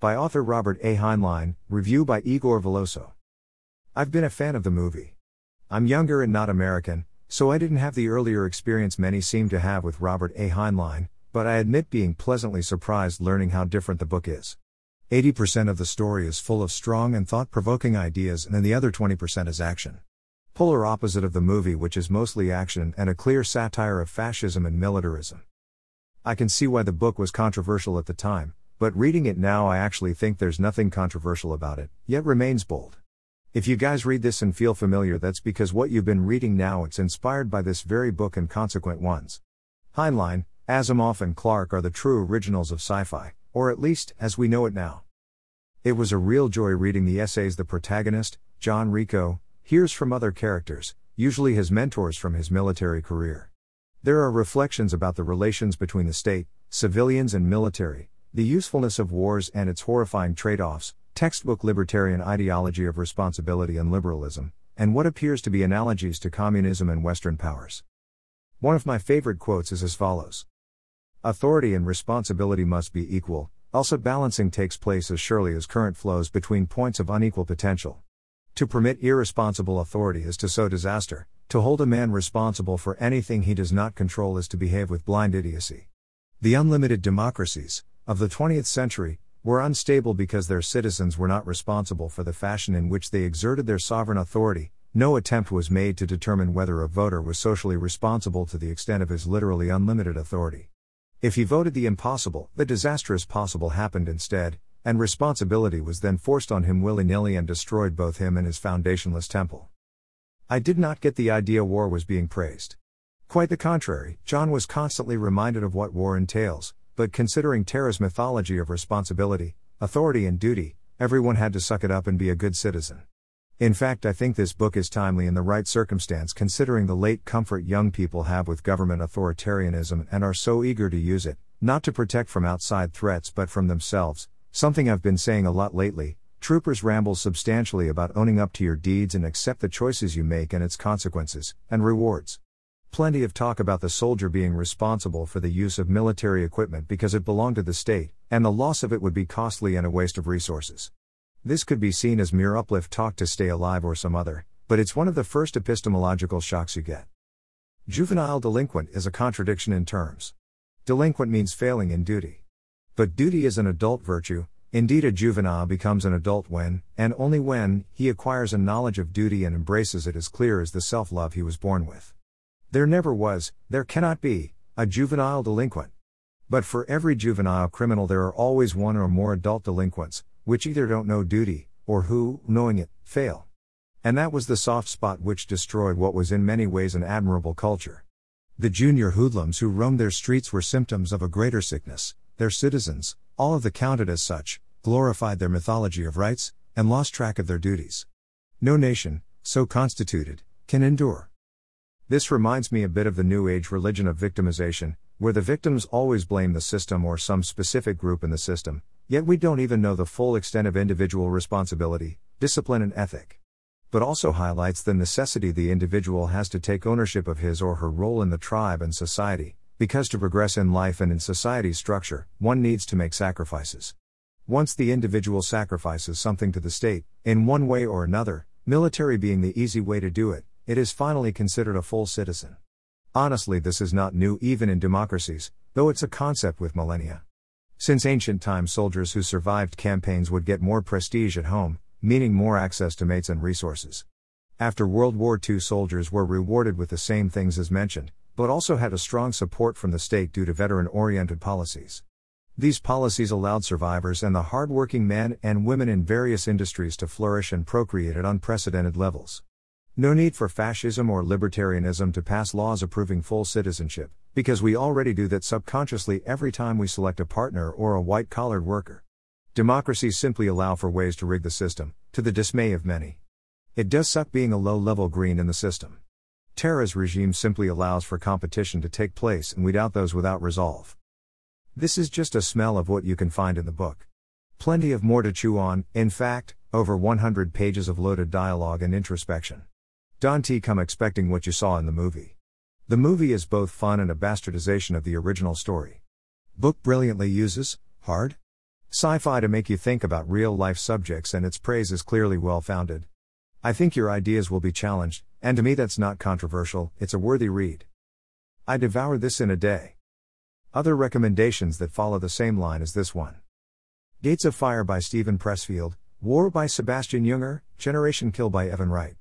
By author Robert A. Heinlein, review by Igor Veloso. I've been a fan of the movie. I'm younger and not American, so I didn't have the earlier experience many seem to have with Robert A. Heinlein, but I admit being pleasantly surprised learning how different the book is. 80% of the story is full of strong and thought provoking ideas, and then the other 20% is action. Polar opposite of the movie, which is mostly action and a clear satire of fascism and militarism. I can see why the book was controversial at the time, but reading it now, I actually think there's nothing controversial about it, yet remains bold. If you guys read this and feel familiar, that's because what you've been reading now it's inspired by this very book and consequent ones. Heinlein, Asimov and Clarke are the true originals of sci-fi, or at least as we know it now. It was a real joy reading the essays the protagonist, John Rico, hears from other characters, usually his mentors from his military career. There are reflections about the relations between the state, civilians and military, the usefulness of wars and its horrifying trade-offs, textbook libertarian ideology of responsibility and liberalism, and what appears to be analogies to communism and Western powers. One of my favorite quotes is as follows Authority and responsibility must be equal, else a balancing takes place as surely as current flows between points of unequal potential. To permit irresponsible authority is to sow disaster, to hold a man responsible for anything he does not control is to behave with blind idiocy. The unlimited democracies of the 20th century were unstable because their citizens were not responsible for the fashion in which they exerted their sovereign authority. No attempt was made to determine whether a voter was socially responsible to the extent of his literally unlimited authority. If he voted the impossible, the disastrous possible happened instead, and responsibility was then forced on him willy nilly and destroyed both him and his foundationless temple. I did not get the idea war was being praised. Quite the contrary, John was constantly reminded of what war entails, but considering Terra's mythology of responsibility, authority, and duty, everyone had to suck it up and be a good citizen. In fact, I think this book is timely in the right circumstance considering the late comfort young people have with government authoritarianism and are so eager to use it, not to protect from outside threats but from themselves, something I've been saying a lot lately. Troopers ramble substantially about owning up to your deeds and accept the choices you make and its consequences, and rewards. Plenty of talk about the soldier being responsible for the use of military equipment because it belonged to the state, and the loss of it would be costly and a waste of resources. This could be seen as mere uplift talk to stay alive or some other, but it's one of the first epistemological shocks you get. Juvenile delinquent is a contradiction in terms. Delinquent means failing in duty. But duty is an adult virtue, indeed, a juvenile becomes an adult when, and only when, he acquires a knowledge of duty and embraces it as clear as the self love he was born with. There never was, there cannot be, a juvenile delinquent. But for every juvenile criminal, there are always one or more adult delinquents, which either don't know duty, or who, knowing it, fail. And that was the soft spot which destroyed what was in many ways an admirable culture. The junior hoodlums who roamed their streets were symptoms of a greater sickness, their citizens, all of the counted as such, glorified their mythology of rights, and lost track of their duties. No nation, so constituted, can endure. This reminds me a bit of the New Age religion of victimization, where the victims always blame the system or some specific group in the system, yet we don't even know the full extent of individual responsibility, discipline, and ethic. But also highlights the necessity the individual has to take ownership of his or her role in the tribe and society, because to progress in life and in society's structure, one needs to make sacrifices. Once the individual sacrifices something to the state, in one way or another, military being the easy way to do it, it is finally considered a full citizen. Honestly, this is not new even in democracies, though it's a concept with millennia. Since ancient times, soldiers who survived campaigns would get more prestige at home, meaning more access to mates and resources. After World War II, soldiers were rewarded with the same things as mentioned, but also had a strong support from the state due to veteran oriented policies. These policies allowed survivors and the hard-working men and women in various industries to flourish and procreate at unprecedented levels. No need for fascism or libertarianism to pass laws approving full citizenship, because we already do that subconsciously every time we select a partner or a white collared worker. Democracies simply allow for ways to rig the system, to the dismay of many. It does suck being a low level green in the system. Terra's regime simply allows for competition to take place and weed out those without resolve. This is just a smell of what you can find in the book. Plenty of more to chew on, in fact, over 100 pages of loaded dialogue and introspection. Don't come expecting what you saw in the movie. The movie is both fun and a bastardization of the original story. Book brilliantly uses hard Sci fi to make you think about real life subjects, and its praise is clearly well founded. I think your ideas will be challenged, and to me that's not controversial, it's a worthy read. I devoured this in a day. Other recommendations that follow the same line as this one Gates of Fire by Steven Pressfield, War by Sebastian Junger, Generation Kill by Evan Wright.